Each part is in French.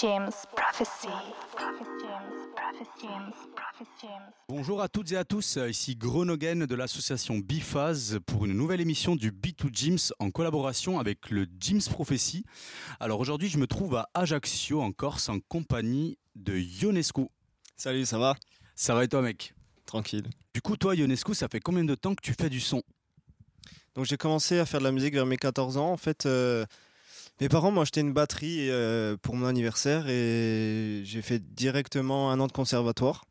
James Prophecy. Bonjour à toutes et à tous, ici Gronogen de l'association Bifaz pour une nouvelle émission du B2 Gyms en collaboration avec le Gyms Prophecy. Alors aujourd'hui je me trouve à Ajaccio en Corse en compagnie de Ionescu. Salut, ça va? Ça va et toi mec? Tranquille. Du coup toi Ionescu ça fait combien de temps que tu fais du son? Donc j'ai commencé à faire de la musique vers mes 14 ans. En fait, euh, mes parents m'ont acheté une batterie euh, pour mon anniversaire et j'ai fait directement un an de conservatoire.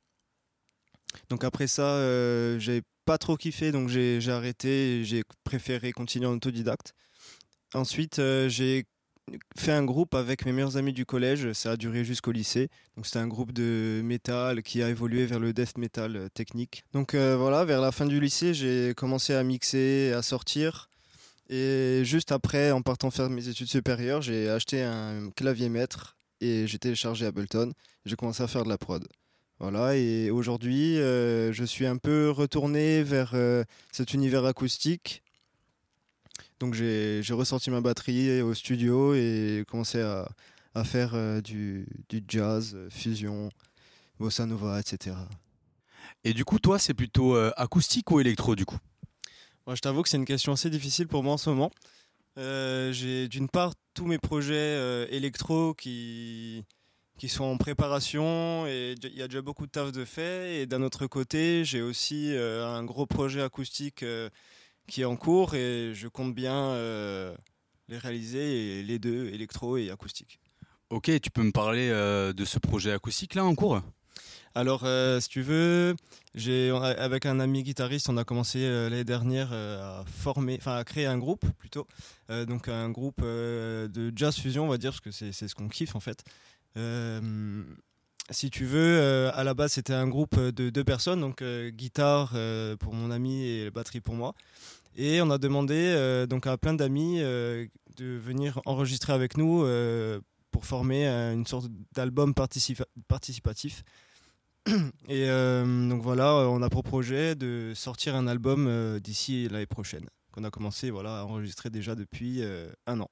Donc après ça, euh, pas trop kiffé, donc j'ai arrêté j'ai préféré continuer en autodidacte. Ensuite, euh, j'ai fait un groupe avec mes meilleurs amis du collège, ça a duré jusqu'au lycée. Donc c'était un groupe de métal qui a évolué vers le death metal euh, technique. Donc voilà, vers la fin du lycée, j'ai commencé à mixer, à sortir. Et juste après, en partant faire mes études supérieures, j'ai acheté un clavier maître et j'ai téléchargé Ableton. J'ai commencé à faire de la prod. Voilà, et aujourd'hui, euh, je suis un peu retourné vers euh, cet univers acoustique. Donc j'ai ressorti ma batterie au studio et commencé à, faire euh, du, du jazz, fusion, bossa nova, etc. Et du coup toi c'est plutôt acoustique ou électro du coup? Je t'avoue que c'est une question assez difficile pour moi en ce moment. Euh, j'ai d'une part tous mes projets euh, électro qui, qui sont en préparation et il y a déjà beaucoup de taf de fait. Et d'un autre côté, j'ai aussi euh, un gros projet acoustique qui est en cours et je compte bien les réaliser, et les deux, électro et acoustique. Ok, tu peux me parler de ce projet acoustique là en cours? Alors, euh, si tu veux, j'ai avec un ami guitariste, on a commencé euh, l'année dernière euh, à former, enfin à créer un groupe plutôt, donc un groupe de jazz fusion, on va dire, parce que c'est ce qu'on kiffe en fait. Si tu veux, à la base c'était un groupe de deux personnes, donc guitare pour mon ami et batterie pour moi. Et on a demandé donc à plein d'amis de venir enregistrer avec nous pour former une sorte d'album participa- participatif. Et euh, donc voilà, on a pour projet de sortir un album euh, d'ici l'année prochaine, qu'on a commencé voilà, à enregistrer déjà depuis euh, un an.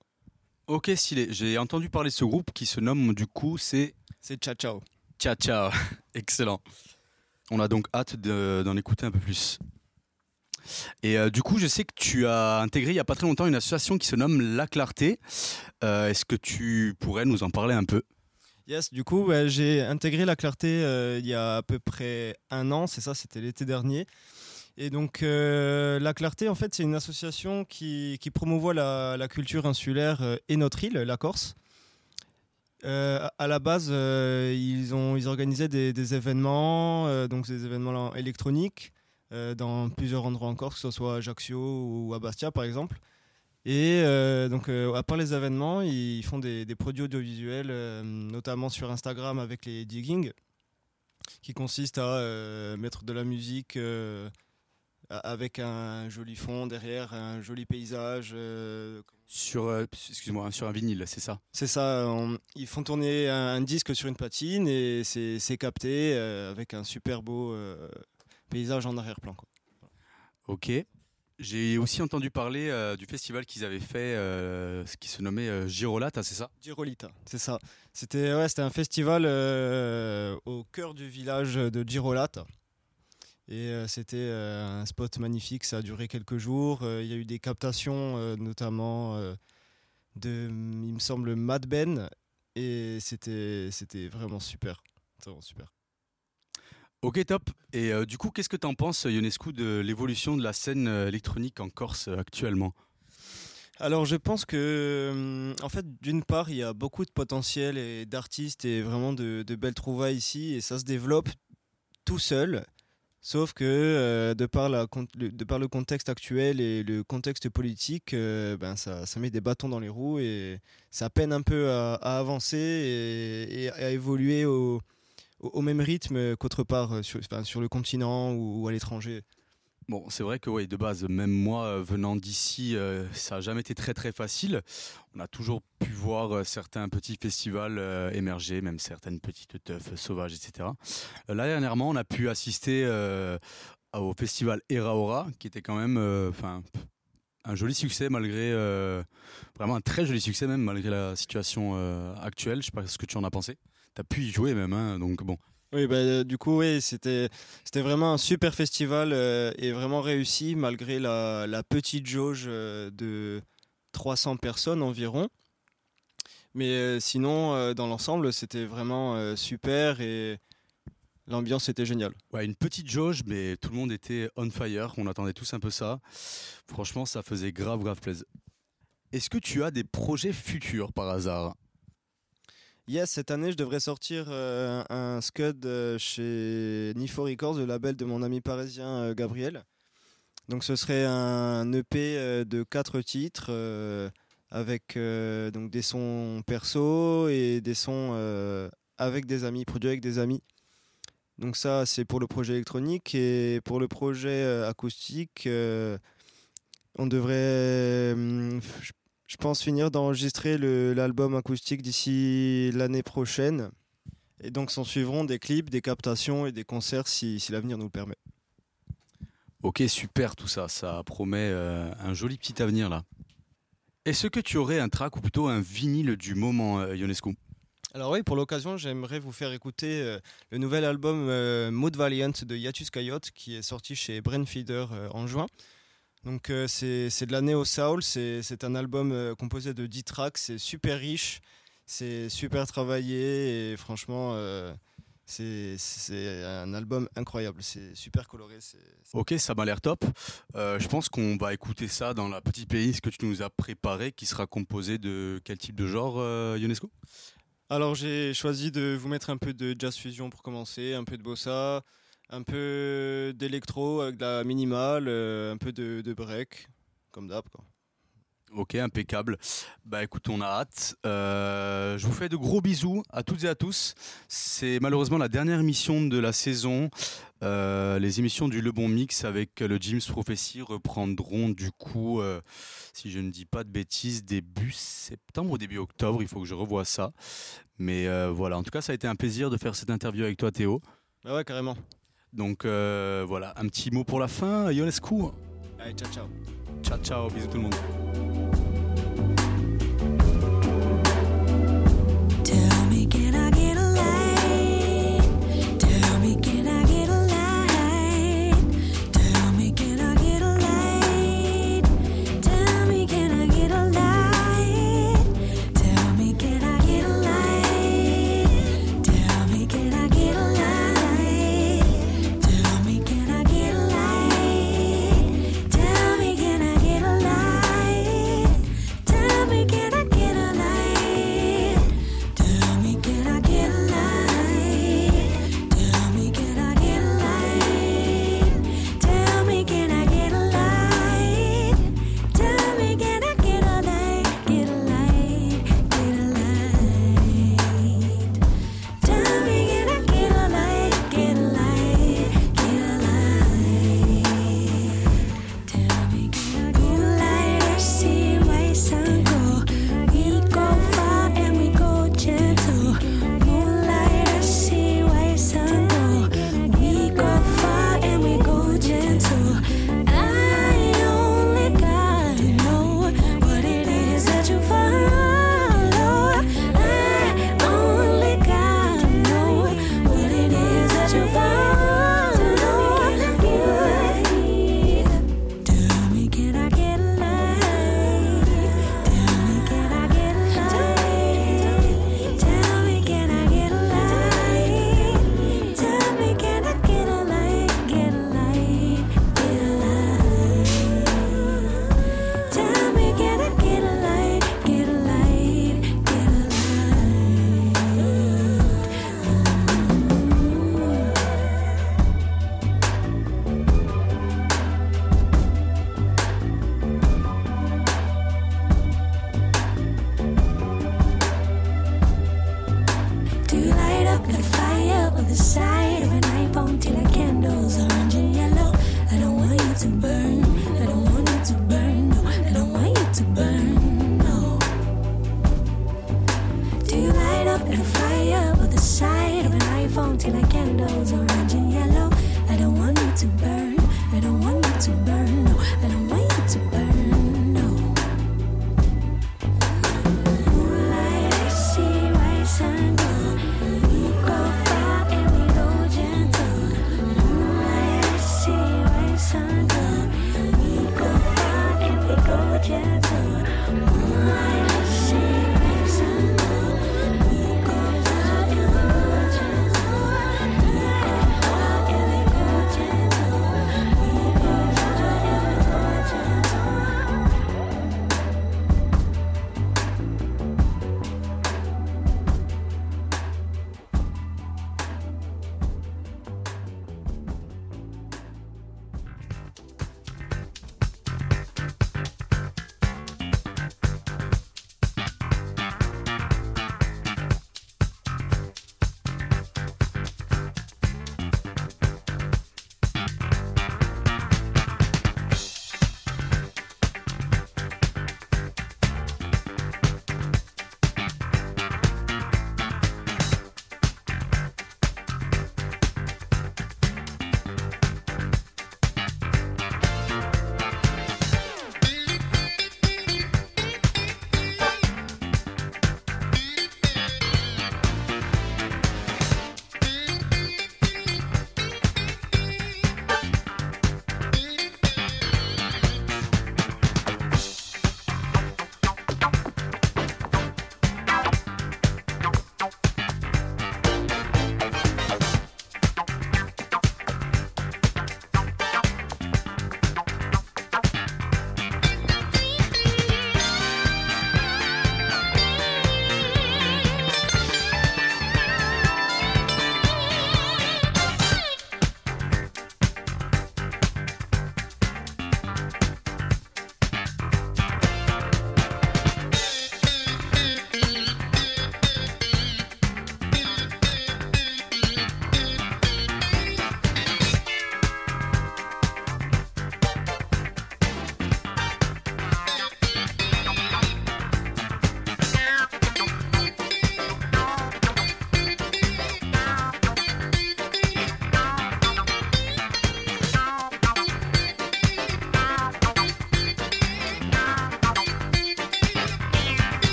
Ok stylé, j'ai entendu parler de ce groupe qui se nomme du coup c'est C'est Ciao Ciao. Ciao ciao, excellent. On a donc hâte de- d'en écouter un peu plus. Et euh, du coup, je sais que tu as intégré il y a pas très longtemps une association qui se nomme La Clarté. Euh, Est-ce que tu pourrais nous en parler un peu? Yes, du coup, ouais, j'ai intégré la clarté euh, il y a à peu près un an, c'est ça, c'était l'été dernier. Et donc, euh, la clarté, en fait, c'est une association qui, qui promouvoit la, culture insulaire euh, et notre île, la Corse. Euh, à- la base, ils, ont, ils organisaient des, événements, donc des événements électroniques, dans plusieurs endroits en Corse, que ce soit à Ajaccio ou à Bastia, par exemple. Et euh, donc, euh, à part les événements, ils font des, des produits audiovisuels, euh, notamment sur Instagram avec les digging, qui consistent à euh, mettre de la musique a- avec un joli fond derrière, un joli paysage. Sur, excuse-moi, sur un vinyle, c'est ça? C'est ça, on- ils font tourner un, un disque sur une patine et c'est capté avec un super beau paysage en arrière-plan. Ok. J'ai aussi entendu parler euh, du festival qu'ils avaient fait, euh, qui se nommait euh, Girolata, c'est ça? Girolita, c'est ça. C'était ouais, c'était un festival euh, au cœur du village de Girolata. Et c'était un spot magnifique, ça a duré quelques jours. Il y a eu des captations, notamment de, il me semble, Mad Ben. Et c'était c'était vraiment super. Vraiment super. Ok, top. Et euh, du coup, qu'est-ce que tu en penses, Ionescu, de l'évolution de la scène euh, électronique en Corse euh, actuellement? Alors je pense que, hum, en fait, d'une part, il y a beaucoup de potentiel et d'artistes et vraiment de, belles trouvailles ici et ça se développe tout seul. Sauf que de, par la, de par le contexte actuel et le contexte politique, ben ça, ça met des bâtons dans les roues et ça peine un peu à, avancer et à évoluer au, au, même rythme qu'autre part euh, sur, le continent ou, à l'étranger. Bon, c'est vrai que ouais, de base, même moi, euh, venant d'ici, euh, ça n'a jamais été très très facile. On a toujours pu voir certains petits festivals émerger, même certaines petites teufs sauvages, etc. Là, dernièrement, on a pu assister au festival Era Ora, qui était quand même enfin, un joli succès malgré vraiment un très joli succès même malgré la situation actuelle. Je sais pas ce que tu en as pensé. T'as pu y jouer même, hein, donc bon. Oui, bah, euh, du coup, oui, c'était c'était vraiment un super festival euh, et vraiment réussi malgré la, la petite jauge euh, de 300 personnes environ. Mais sinon, dans l'ensemble, c'était vraiment super et l'ambiance était géniale. Ouais, une petite jauge, mais tout le monde était on fire. On attendait tous un peu ça. Franchement, ça faisait grave, grave plaisir. Est-ce que tu as des projets futurs par hasard? Yes, cette année, je devrais sortir euh, un scud euh, chez Nifo Records, le label de mon ami parisien euh, Gabriel. Donc, ce serait un EP de quatre titres avec donc des sons perso et des sons avec des amis, produits avec des amis. Donc, ça, c'est pour le projet électronique. Et pour le projet acoustique, on devrait, hum, je pense finir d'enregistrer l'album acoustique d'ici l'année prochaine. Et donc s'en suivront des clips, des captations et des concerts si, si l'avenir nous le permet. Ok, super tout ça. Ça promet euh, un joli petit avenir là. Est-ce que tu aurais un track ou plutôt un vinyle du moment, euh, Ionescu? Alors oui, pour l'occasion, j'aimerais vous faire écouter euh, le nouvel album euh, Mood Valiant de Yatus Coyote qui est sorti chez Brainfeeder euh, en juin. Donc euh, c'est de la Neo Soul, c'est un album euh, composé de 10 tracks, c'est super riche, c'est super travaillé et franchement euh, c'est un album incroyable, c'est super coloré. c'est- Ok, ça m'a l'air top. Euh, je pense qu'on va écouter ça dans la petite playlist que tu nous as préparée, qui sera composée de quel type de genre, euh, Ionescu Alors j'ai choisi de vous mettre un peu de jazz fusion pour commencer, un peu de bossa, un peu d'électro avec de la minimale, euh, un peu de, de break, comme d'hab. Ok, impeccable. Bah écoute, on a hâte. Euh, je vous fais de gros bisous à toutes et à tous. C'est malheureusement la dernière émission de la saison. Euh, les émissions du Le Bon Mix avec le James Prophecy reprendront du coup, euh, si je ne dis pas de bêtises, début septembre ou début octobre. Il faut que je revoie ça. Mais voilà, en tout cas, ça a été un plaisir de faire cette interview avec toi, Théo. Ah ouais, carrément. Donc euh, voilà, un petit mot pour la fin. Ionescu. Allez, ciao, ciao. Ciao, ciao, bisous tout le monde.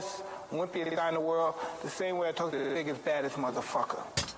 smallest, wimpiest guy in the world the same way I talk to the biggest, baddest motherfucker.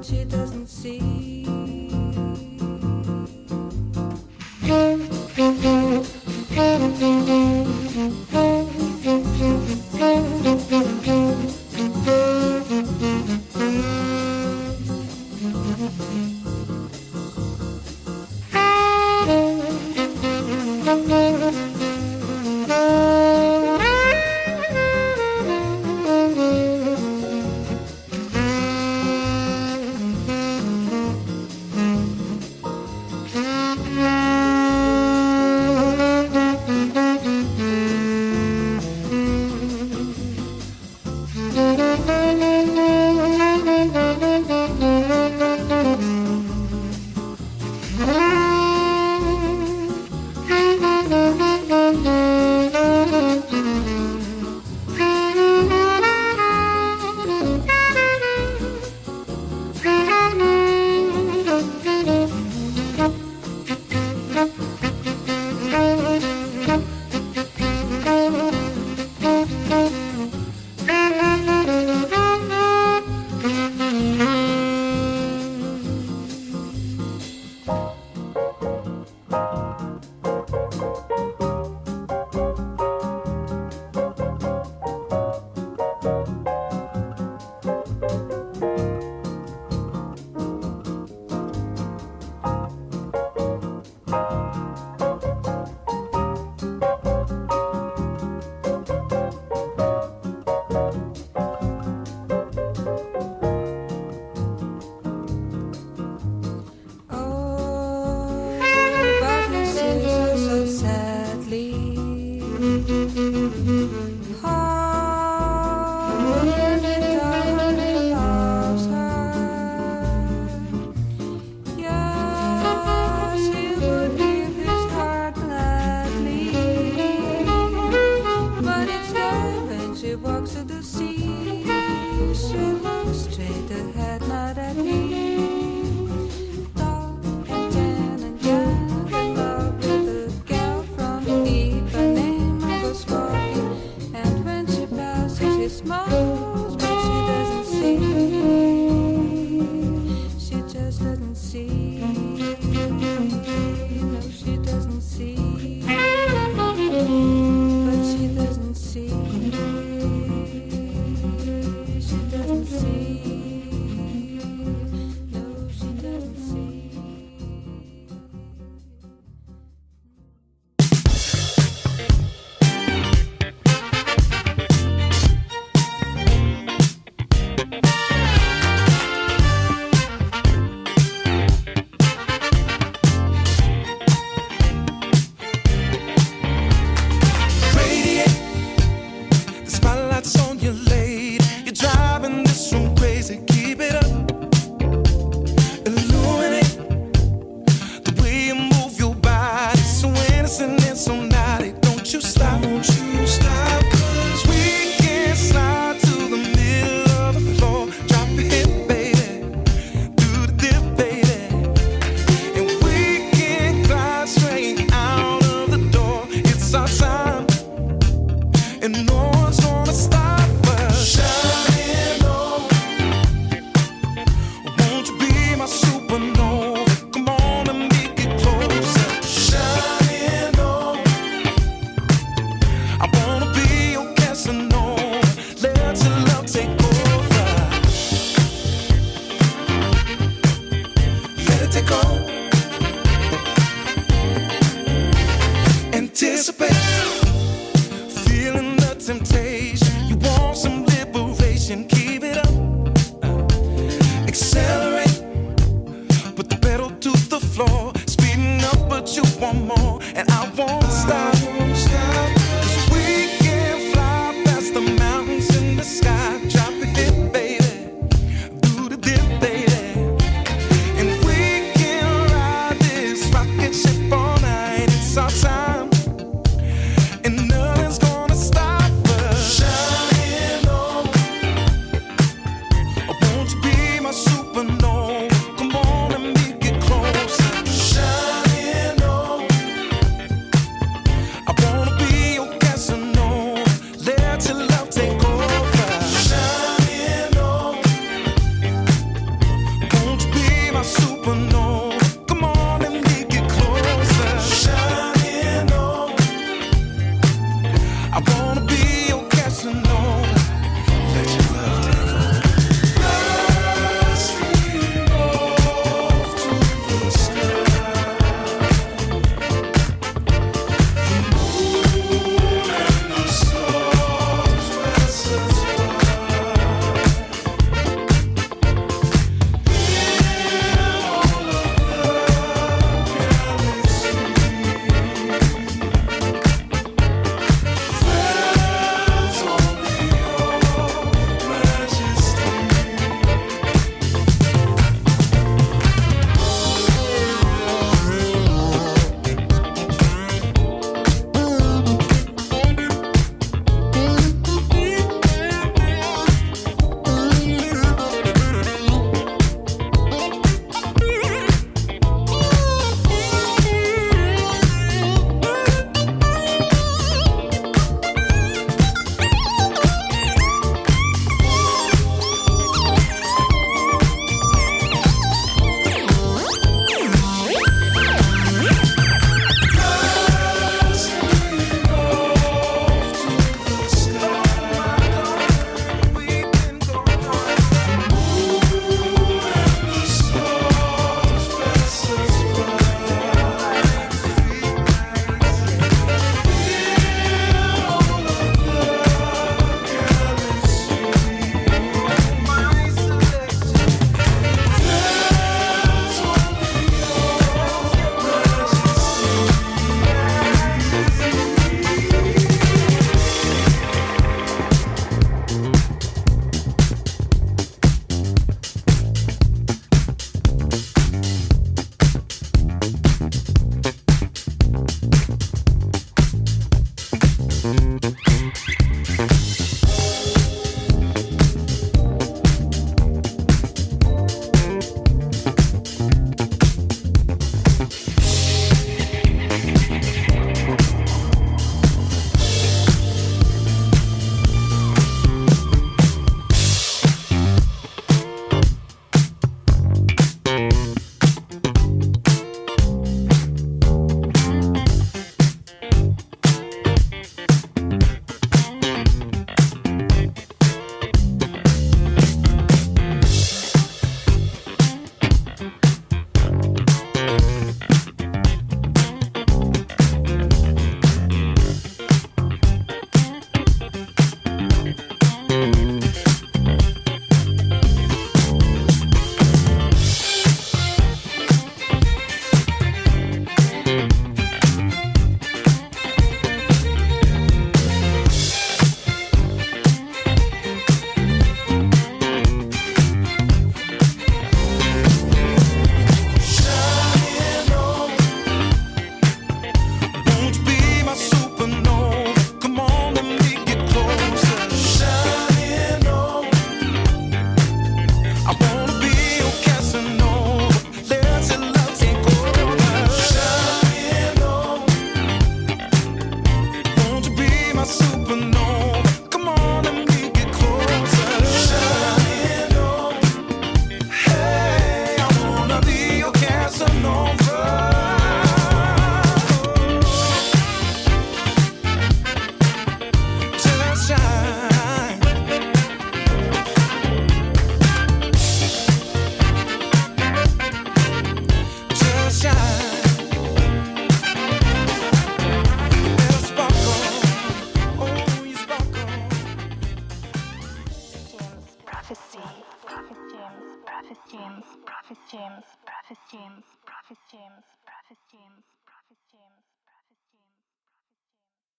But she doesn't see.